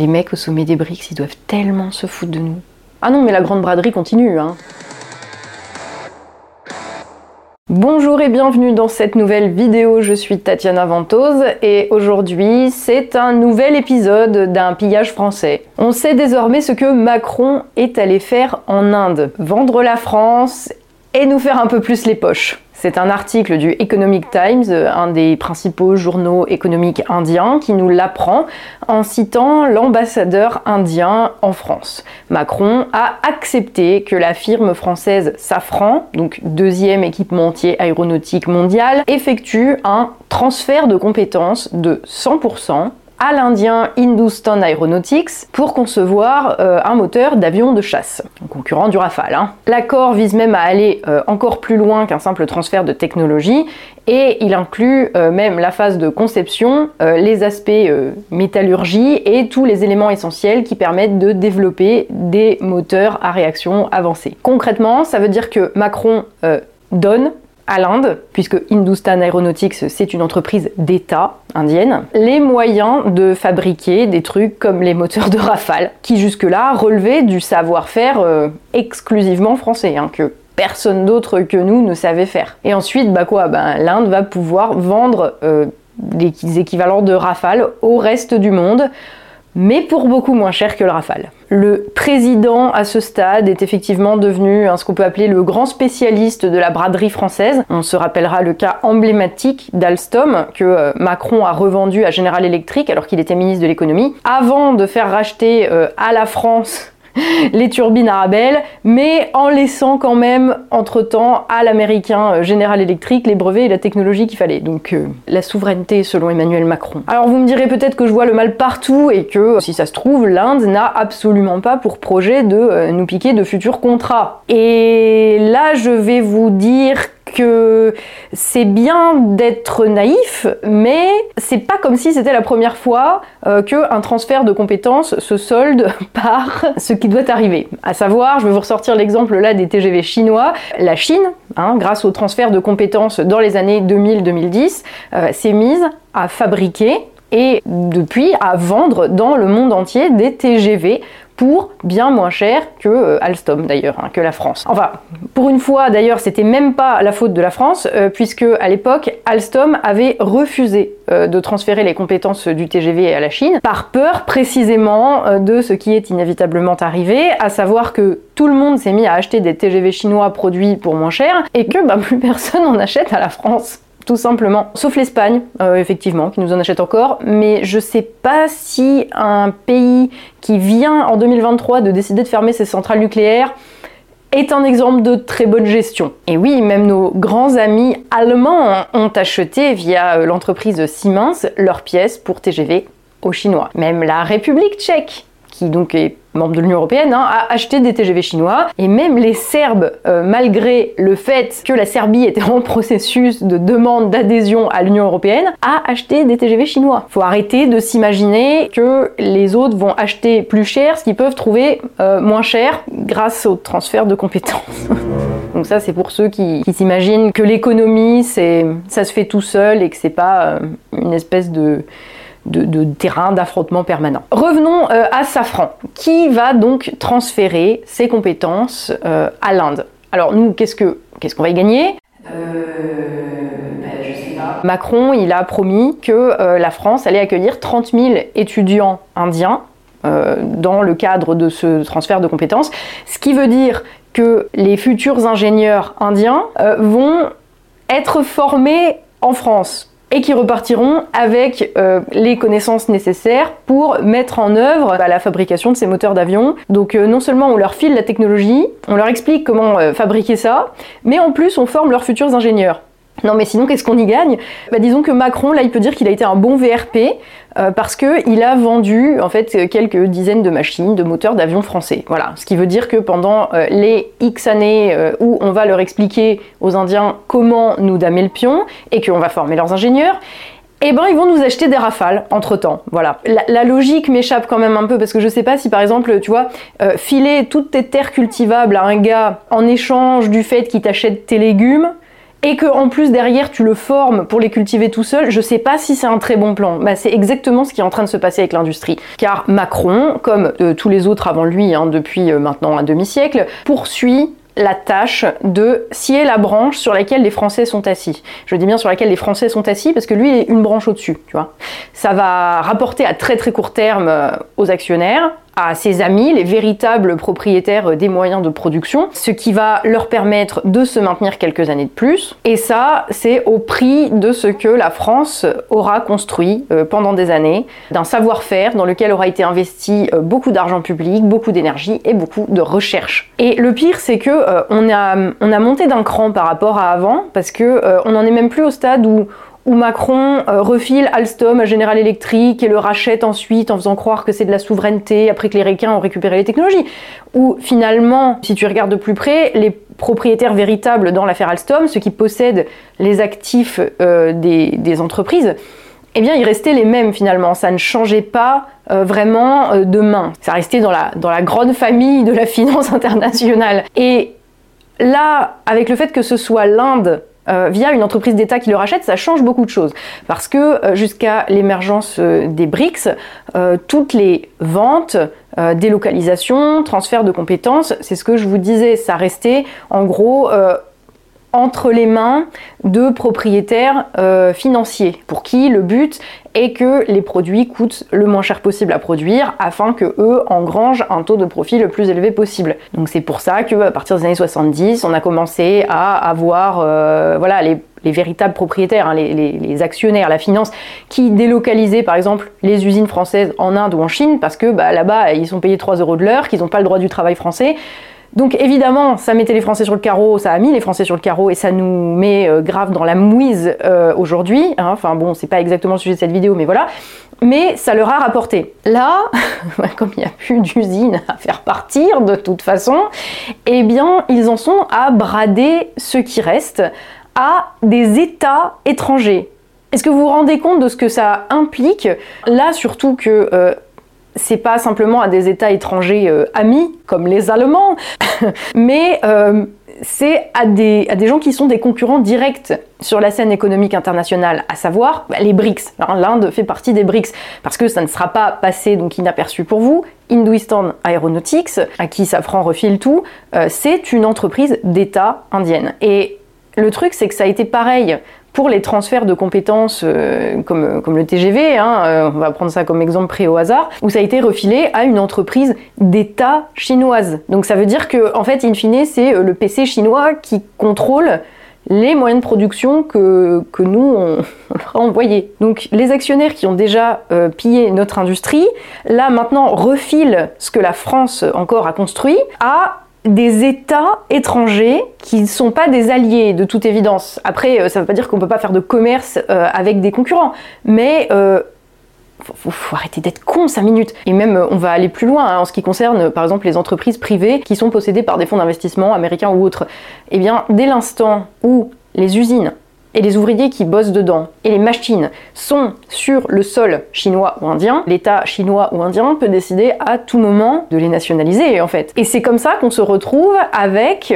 Les mecs au sommet des BRICS, ils doivent tellement se foutre de nous. Ah non, mais la grande braderie continue, hein. Bonjour et bienvenue dans cette nouvelle vidéo, je suis Tatiana Ventose et aujourd'hui c'est un nouvel épisode d'un pillage français. On sait désormais ce que Macron est allé faire en Inde, vendre la France et nous faire un peu plus les poches. C'est un article du Economic Times, un des principaux journaux économiques indiens, qui nous l'apprend en citant l'ambassadeur indien en France. Macron a accepté que la firme française Safran, donc deuxième équipementier aéronautique mondial, effectue un transfert de compétences de 100% à l'indien Hindustan Aeronautics pour concevoir euh, un moteur d'avion de chasse, concurrent du Rafale. Hein. L'accord vise même à aller euh, encore plus loin qu'un simple transfert de technologie et il inclut euh, même la phase de conception, les aspects métallurgie et tous les éléments essentiels qui permettent de développer des moteurs à réaction avancée. Concrètement, ça veut dire que Macron donne à l'Inde, puisque Hindustan Aeronautics c'est une entreprise d'État indienne, les moyens de fabriquer des trucs comme les moteurs de Rafale, qui jusque-là relevaient du savoir-faire euh, exclusivement français, hein, que personne d'autre que nous ne savait faire. Et ensuite, bah quoi, bah, l'Inde va pouvoir vendre euh, des équivalents de Rafale au reste du monde mais pour beaucoup moins cher que le Rafale. Le président à ce stade est effectivement devenu ce qu'on peut appeler le grand spécialiste de la braderie française. On se rappellera le cas emblématique d'Alstom que euh, Macron a revendu à General Electric alors qu'il était ministre de l'économie, avant de faire racheter euh, à la France les turbines Arabelle, mais en laissant quand même entre-temps à l'américain euh, General Electric les brevets et la technologie qu'il fallait. Donc euh, la souveraineté selon Emmanuel Macron. Alors vous me direz peut-être que je vois le mal partout et que si ça se trouve, l'Inde n'a absolument pas pour projet de euh, nous piquer de futurs contrats. Et là je vais vous dire que c'est bien d'être naïf, mais c'est pas comme si c'était la première fois euh, qu'un transfert de compétences se solde par ce qui doit arriver. À savoir, je vais vous ressortir l'exemple là des TGV chinois. La Chine, hein, grâce au transfert de compétences dans les années 2000-2010, euh, s'est mise à fabriquer et depuis à vendre dans le monde entier des TGV pour bien moins cher que euh, Alstom d'ailleurs, hein, que la France. Enfin, pour une fois d'ailleurs, c'était même pas la faute de la France, euh, puisque à l'époque, Alstom avait refusé euh, de transférer les compétences du TGV à la Chine, par peur précisément de ce qui est inévitablement arrivé, à savoir que tout le monde s'est mis à acheter des TGV chinois produits pour moins cher, et que bah, plus personne en achète à la France tout simplement. Sauf l'Espagne, euh, effectivement, qui nous en achète encore. Mais je sais pas si un pays qui vient en 2023 de décider de fermer ses centrales nucléaires est un exemple de très bonne gestion. Et oui, même nos grands amis allemands ont acheté via euh, l'entreprise Siemens leurs pièces pour TGV aux Chinois. Même la République tchèque, qui donc est membre de l'Union Européenne, hein, a acheté des TGV chinois. Et même les Serbes, euh, malgré le fait que la Serbie était en processus de demande d'adhésion à l'Union Européenne, a acheté des TGV chinois. Faut arrêter de s'imaginer que les autres vont acheter plus cher ce qu'ils peuvent trouver euh, moins cher grâce au transfert de compétences. Donc ça, c'est pour ceux qui, s'imaginent que l'économie, c'est ça se fait tout seul et que c'est pas euh, une espèce de de, terrain d'affrontement permanent. Revenons euh, à Safran, qui va donc transférer ses compétences euh, à l'Inde. Alors nous, qu'est-ce qu'on va y gagner? Euh, ben, je sais pas. Macron, il a promis que la France allait accueillir 30 000 étudiants indiens dans le cadre de ce transfert de compétences, ce qui veut dire que les futurs ingénieurs indiens vont être formés en France et qui repartiront avec euh, les connaissances nécessaires pour mettre en œuvre bah, la fabrication de ces moteurs d'avion. Donc euh, non seulement on leur file la technologie, on leur explique comment euh, fabriquer ça, mais en plus on forme leurs futurs ingénieurs. Non mais sinon qu'est-ce qu'on y gagne? Bah, Disons que Macron là il peut dire qu'il a été un bon VRP euh, parce qu'il a vendu en fait quelques dizaines de machines, de moteurs d'avions français. Voilà, ce qui veut dire que pendant euh, les X années euh, où on va leur expliquer aux Indiens comment nous damer le pion et qu'on va former leurs ingénieurs, eh ben ils vont nous acheter des rafales entre temps. Voilà. La, logique m'échappe quand même un peu parce que je sais pas si par exemple, tu vois, filer toutes tes terres cultivables à un gars en échange du fait qu'il t'achète tes légumes, et que en plus derrière tu le formes pour les cultiver tout seul, je sais pas si c'est un très bon plan. Bah, c'est exactement ce qui est en train de se passer avec l'industrie. Car Macron, comme euh, tous les autres avant lui, hein, depuis euh, maintenant un demi-siècle, poursuit la tâche de scier la branche sur laquelle les Français sont assis. Je dis bien sur laquelle les Français sont assis parce que lui est une branche au-dessus, tu vois. Ça va rapporter à très très court terme euh, aux actionnaires, à ses amis, les véritables propriétaires des moyens de production, ce qui va leur permettre de se maintenir quelques années de plus. Et ça, c'est au prix de ce que la France aura construit euh, pendant des années, d'un savoir-faire dans lequel aura été investi euh, beaucoup d'argent public, beaucoup d'énergie et beaucoup de recherche. Et le pire, c'est que euh, on, a, on a monté d'un cran par rapport à avant, parce que on n'en est même plus au stade où où Macron euh, refile Alstom à General Electric et le rachète ensuite en faisant croire que c'est de la souveraineté après que les Ricains ont récupéré les technologies. Ou finalement, si tu regardes de plus près, les propriétaires véritables dans l'affaire Alstom, ceux qui possèdent les actifs euh, des, entreprises, eh bien, ils restaient les mêmes finalement. Ça ne changeait pas euh, vraiment de main. Ça restait dans la, dans la grande famille de la finance internationale. Et là, avec le fait que ce soit l'Inde euh, via une entreprise d'État qui le rachète, ça change beaucoup de choses. Parce que euh, jusqu'à l'émergence euh, des BRICS, toutes les ventes, délocalisations, transferts de compétences, c'est ce que je vous disais, ça restait en gros entre les mains de propriétaires financiers pour qui le but est que les produits coûtent le moins cher possible à produire afin que eux engrangent un taux de profit le plus élevé possible. Donc c'est pour ça que à partir des années 70, on a commencé à avoir euh, voilà les, véritables propriétaires, hein, les, actionnaires, la finance, qui délocalisaient par exemple les usines françaises en Inde ou en Chine parce que bah, là-bas ils sont payés 3 euros de l'heure, qu'ils n'ont pas le droit du travail français. Donc évidemment, ça mettait les Français sur le carreau, ça a mis les Français sur le carreau et ça nous met euh, grave dans la mouise euh, aujourd'hui. Hein. Enfin bon, c'est pas exactement le sujet de cette vidéo, mais voilà. Mais ça leur a rapporté. Là, comme il n'y a plus d'usine à faire partir de toute façon, eh bien, ils en sont à brader ce qui reste à des États étrangers. Est-ce que vous vous rendez compte de ce que ça implique? Là, surtout que euh, c'est pas simplement à des États étrangers euh, amis, comme les Allemands, mais euh, c'est à des, des gens qui sont des concurrents directs sur la scène économique internationale, à savoir bah, les BRICS. L'Inde fait partie des BRICS, parce que ça ne sera pas passé donc inaperçu pour vous. Hinduistan Aeronautics, à qui Safran refile tout, euh, c'est une entreprise d'État indienne. Et le truc, c'est que ça a été pareil pour les transferts de compétences euh, comme, le TGV, hein, euh, on va prendre ça comme exemple pris au hasard, où ça a été refilé à une entreprise d'État chinoise. Donc ça veut dire que, en fait, in fine, c'est euh, le PC chinois qui contrôle les moyens de production que, nous, on, envoyés. Donc les actionnaires qui ont déjà pillé notre industrie, là maintenant refilent ce que la France encore a construit à des États étrangers qui ne sont pas des alliés de toute évidence. Après, euh, ça ne veut pas dire qu'on ne peut pas faire de commerce euh, avec des concurrents, mais euh, faut, arrêter d'être con 5 minutes. Et même, on va aller plus loin hein, en ce qui concerne, par exemple, les entreprises privées qui sont possédées par des fonds d'investissement américains ou autres. Eh bien, dès l'instant où les usines et les ouvriers qui bossent dedans et les machines sont sur le sol chinois ou indien, l'État chinois ou indien peut décider à tout moment de les nationaliser en fait. Et c'est comme ça qu'on se retrouve avec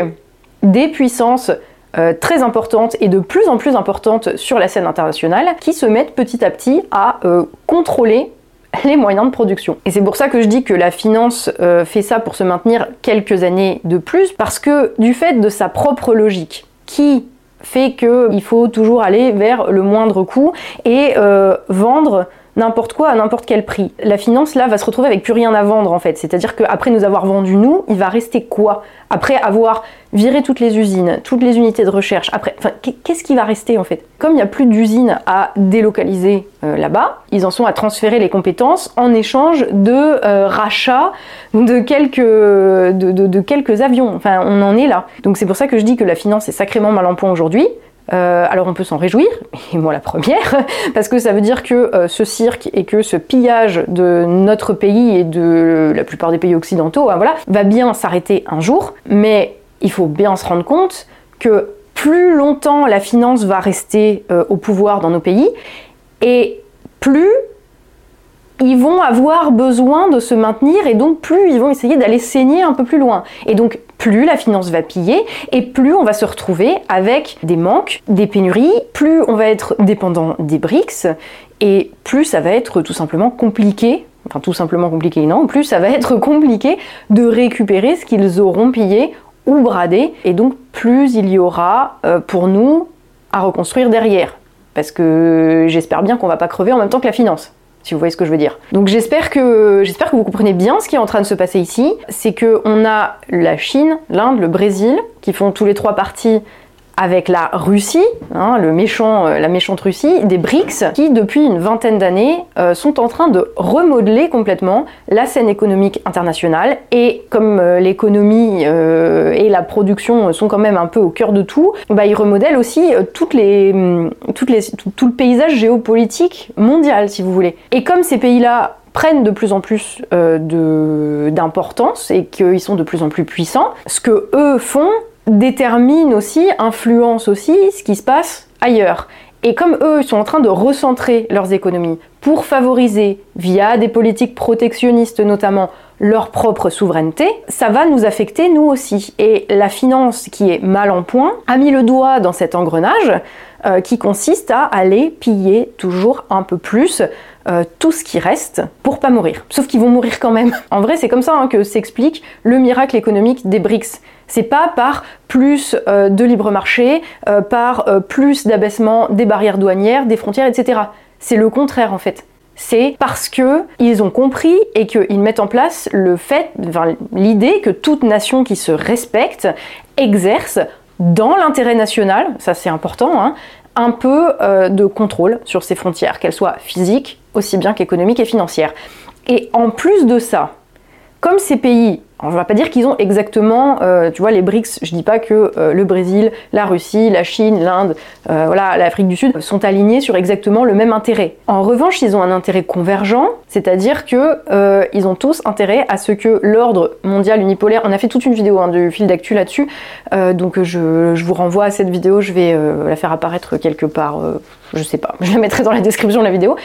des puissances euh, très importantes et de plus en plus importantes sur la scène internationale qui se mettent petit à petit à euh, contrôler les moyens de production. Et c'est pour ça que je dis que la finance euh, fait ça pour se maintenir quelques années de plus, parce que du fait de sa propre logique, qui fait qu'il faut toujours aller vers le moindre coût et euh, vendre n'importe quoi à n'importe quel prix. La finance, là, va se retrouver avec plus rien à vendre, en fait. C'est-à-dire qu'après nous avoir vendu, nous, il va rester quoi? Après avoir viré toutes les usines, toutes les unités de recherche, après, qu'est-ce qui va rester, en fait? Comme il n'y a plus d'usines à délocaliser euh, là-bas, ils en sont à transférer les compétences en échange de euh, rachats de quelques, de quelques avions. Enfin, on en est là. Donc c'est pour ça que je dis que la finance est sacrément mal en point aujourd'hui. Euh, alors on peut s'en réjouir, et moi la première, parce que ça veut dire que euh, ce cirque et que ce pillage de notre pays et de la plupart des pays occidentaux, hein, voilà, va bien s'arrêter un jour, mais il faut bien se rendre compte que plus longtemps la finance va rester euh, au pouvoir dans nos pays, et plus ils vont avoir besoin de se maintenir et donc plus ils vont essayer d'aller saigner un peu plus loin. Et donc plus la finance va piller et plus on va se retrouver avec des manques, des pénuries, plus on va être dépendant des BRICS et plus ça va être tout simplement compliqué, enfin tout simplement compliqué non, plus ça va être compliqué de récupérer ce qu'ils auront pillé ou bradé et donc plus il y aura euh, pour nous à reconstruire derrière. Parce que j'espère bien qu'on va pas crever en même temps que la finance si vous voyez ce que je veux dire. Donc j'espère que vous comprenez bien ce qui est en train de se passer ici, c'est que on a la Chine, l'Inde, le Brésil qui font tous les trois parties avec la Russie, hein, le méchant, euh, la méchante Russie, des BRICS, qui depuis une vingtaine d'années euh, sont en train de remodeler complètement la scène économique internationale. Et comme euh, l'économie et la production sont quand même un peu au cœur de tout, bah, ils remodèlent aussi les, tout, le paysage géopolitique mondial, si vous voulez. Et comme ces pays-là prennent de plus en plus d'importance et qu'ils sont de plus en plus puissants, ce que eux font, détermine aussi, influence aussi ce qui se passe ailleurs. Et comme eux sont en train de recentrer leurs économies pour favoriser, via des politiques protectionnistes notamment, leur propre souveraineté, ça va nous affecter nous aussi. Et la finance qui est mal en point a mis le doigt dans cet engrenage euh, qui consiste à aller piller toujours un peu plus euh, tout ce qui reste pour pas mourir. Sauf qu'ils vont mourir quand même. En vrai, c'est comme ça hein, que s'explique le miracle économique des BRICS. C'est pas par plus euh, de libre marché, euh, par euh, plus d'abaissement des barrières douanières, des frontières, etc. C'est le contraire en fait. C'est parce que ils ont compris et qu'ils mettent en place le fait, l'idée que toute nation qui se respecte exerce dans l'intérêt national, ça c'est important, hein, un peu de contrôle sur ses frontières, qu'elles soient physiques aussi bien qu'économiques et financières. Et en plus de ça, comme ces pays on ne va pas dire qu'ils ont exactement, euh, tu vois, les BRICS, je dis pas que euh, le Brésil, la Russie, la Chine, l'Inde, euh, voilà, l'Afrique du Sud sont alignés sur exactement le même intérêt. En revanche, ils ont un intérêt convergent, c'est-à-dire que ils ont tous intérêt à ce que l'ordre mondial unipolaire, on a fait toute une vidéo hein, de fil d'actu là-dessus, donc je, je, vous renvoie à cette vidéo, je vais la faire apparaître quelque part je sais pas, je la mettrai dans la description de la vidéo.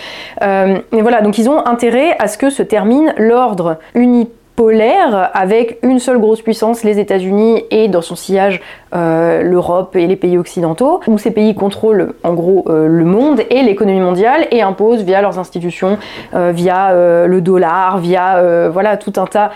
mais voilà, donc ils ont intérêt à ce que se termine l'ordre unipolaire polaire avec une seule grosse puissance, les États-Unis, et dans son sillage euh, l'Europe et les pays occidentaux, où ces pays contrôlent en gros euh, le monde et l'économie mondiale et imposent via leurs institutions, euh, via le dollar, via voilà tout un tas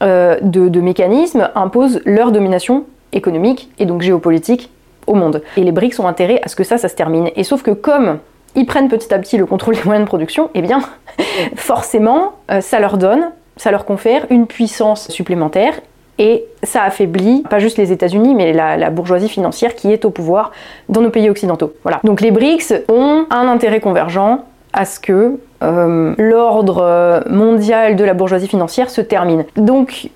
de, mécanismes, imposent leur domination économique et donc géopolitique au monde. Et les BRICS ont intérêt à ce que ça, ça se termine. Et sauf que comme ils prennent petit à petit le contrôle des moyens de production, eh bien, forcément, ça leur donne ça leur confère une puissance supplémentaire et ça affaiblit pas juste les États-Unis, mais la, bourgeoisie financière qui est au pouvoir dans nos pays occidentaux. Voilà. Donc les BRICS ont un intérêt convergent à ce que euh, l'ordre mondial de la bourgeoisie financière se termine. Donc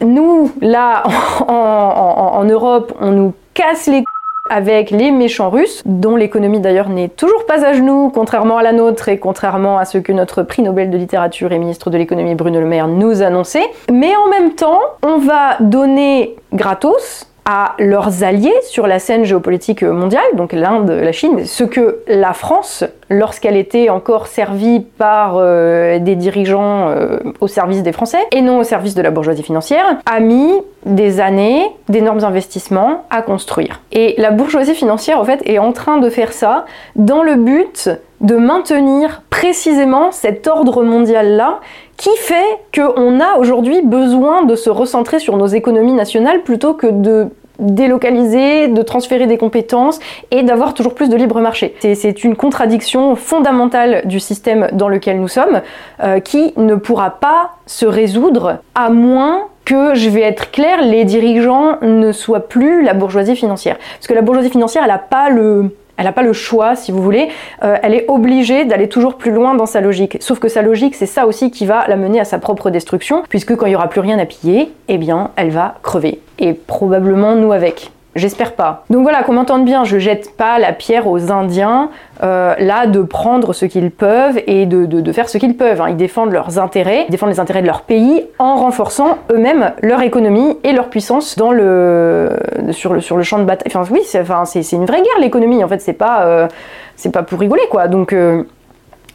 nous, là, en, en Europe, on nous casse les avec les méchants russes, dont l'économie d'ailleurs n'est toujours pas à genoux, contrairement à la nôtre et contrairement à ce que notre prix Nobel de littérature et ministre de l'économie Bruno Le Maire nous annonçait. Mais en même temps, on va donner gratos à leurs alliés sur la scène géopolitique mondiale, donc l'Inde, la Chine, ce que la France, lorsqu'elle était encore servie par euh, des dirigeants euh, au service des Français et non au service de la bourgeoisie financière, a mis des années, d'énormes investissements à construire. Et la bourgeoisie financière, en fait, est en train de faire ça dans le but de maintenir précisément cet ordre mondial-là qui fait qu'on a aujourd'hui besoin de se recentrer sur nos économies nationales plutôt que de délocaliser, de transférer des compétences et d'avoir toujours plus de libre marché. C'est une contradiction fondamentale du système dans lequel nous sommes euh, qui ne pourra pas se résoudre à moins que, je vais être clair, les dirigeants ne soient plus la bourgeoisie financière. Parce que la bourgeoisie financière, elle n'a pas le elle n'a pas le choix, si vous voulez. Euh, elle est obligée d'aller toujours plus loin dans sa logique. Sauf que sa logique, c'est ça aussi qui va la mener à sa propre destruction, puisque quand il n'y aura plus rien à piller, eh bien, elle va crever. Et probablement nous avec. J'espère pas. Donc voilà, qu'on m'entende bien, je jette pas la pierre aux Indiens, euh, là, de prendre ce qu'ils peuvent et de, faire ce qu'ils peuvent. Hein. Ils défendent leurs intérêts, ils défendent les intérêts de leur pays en renforçant eux-mêmes leur économie et leur puissance dans le, sur, le, sur le champ de bataille. Enfin, oui, c'est enfin, une vraie guerre, l'économie, en fait, c'est pas, euh, c'est pas pour rigoler, quoi. Donc. Euh,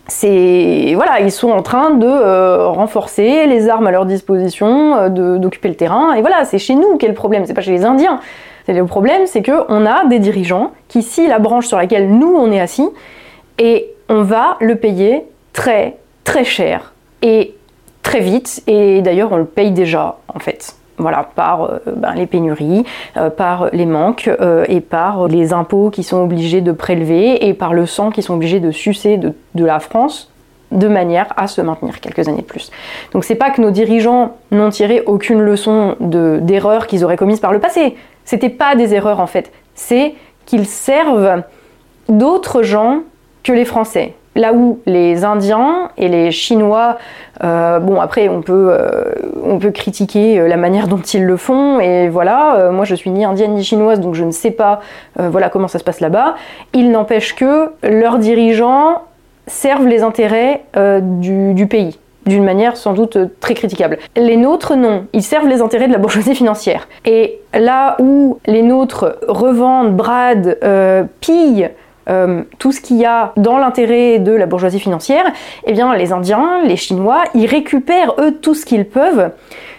c'est voilà, ils sont en train de renforcer les armes à leur disposition, euh, d'occuper le terrain. Et voilà, c'est chez nous qu'est le problème, c'est pas chez les Indiens. Le problème, c'est que on a des dirigeants qui scient la branche sur laquelle nous on est assis, et on va le payer très très cher et très vite. Et d'ailleurs, on le paye déjà en fait voilà, par euh, ben, les pénuries, euh, par les manques euh, et par les impôts qui sont obligés de prélever et par le sang qui sont obligés de sucer de, la France de manière à se maintenir quelques années de plus. Donc c'est pas que nos dirigeants n'ont tiré aucune leçon d'erreurs qu'ils auraient commises par le passé. C'était pas des erreurs en fait. C'est qu'ils servent d'autres gens que les Français. Là où les Indiens et les Chinois, euh, bon après on peut, euh, critiquer euh, la manière dont ils le font et voilà, moi je suis ni indienne ni chinoise donc je ne sais pas voilà comment ça se passe là-bas. Il n'empêche que leurs dirigeants servent les intérêts du pays d'une manière sans doute très critiquable. Les nôtres, non. Ils servent les intérêts de la bourgeoisie financière. Et là où les nôtres revendent, bradent, pillent euh, tout ce qu'il y a dans l'intérêt de la bourgeoisie financière, eh bien les Indiens, les Chinois, ils récupèrent eux tout ce qu'ils peuvent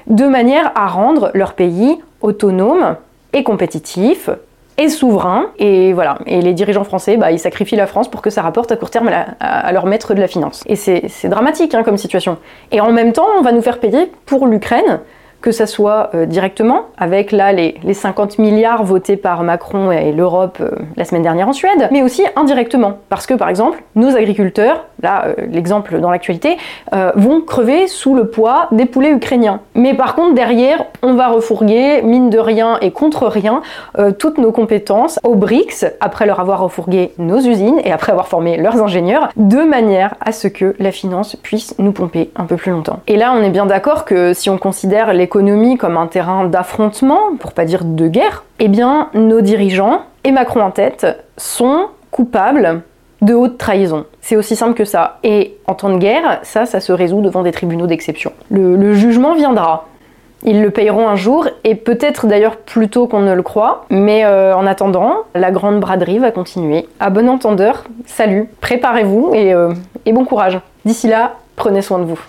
de manière à rendre leur pays autonome et compétitif et souverain. Et voilà. Et les dirigeants français, bah, ils sacrifient la France pour que ça rapporte à court terme à, leur maître de la finance. Et c'est dramatique hein, comme situation. Et en même temps, on va nous faire payer pour l'Ukraine que ça soit euh, directement, avec là les, 50 milliards votés par Macron et l'Europe euh, la semaine dernière en Suède, mais aussi indirectement, parce que par exemple, nos agriculteurs, là euh, l'exemple dans l'actualité, vont crever sous le poids des poulets ukrainiens. Mais par contre, derrière, on va refourguer, mine de rien et contre rien, toutes nos compétences aux BRICS, après leur avoir refourgué nos usines et après avoir formé leurs ingénieurs, de manière à ce que la finance puisse nous pomper un peu plus longtemps. Et là, on est bien d'accord que si on considère les comme un terrain d'affrontement, pour pas dire de guerre, eh bien nos dirigeants, et Macron en tête, sont coupables de haute trahison. C'est aussi simple que ça. Et en temps de guerre, ça, ça se résout devant des tribunaux d'exception. Le, jugement viendra. Ils le payeront un jour, et peut-être d'ailleurs plus tôt qu'on ne le croit. Mais euh, en attendant, la grande braderie va continuer. À bon entendeur, salut, préparez-vous et, euh, et bon courage. D'ici là, prenez soin de vous.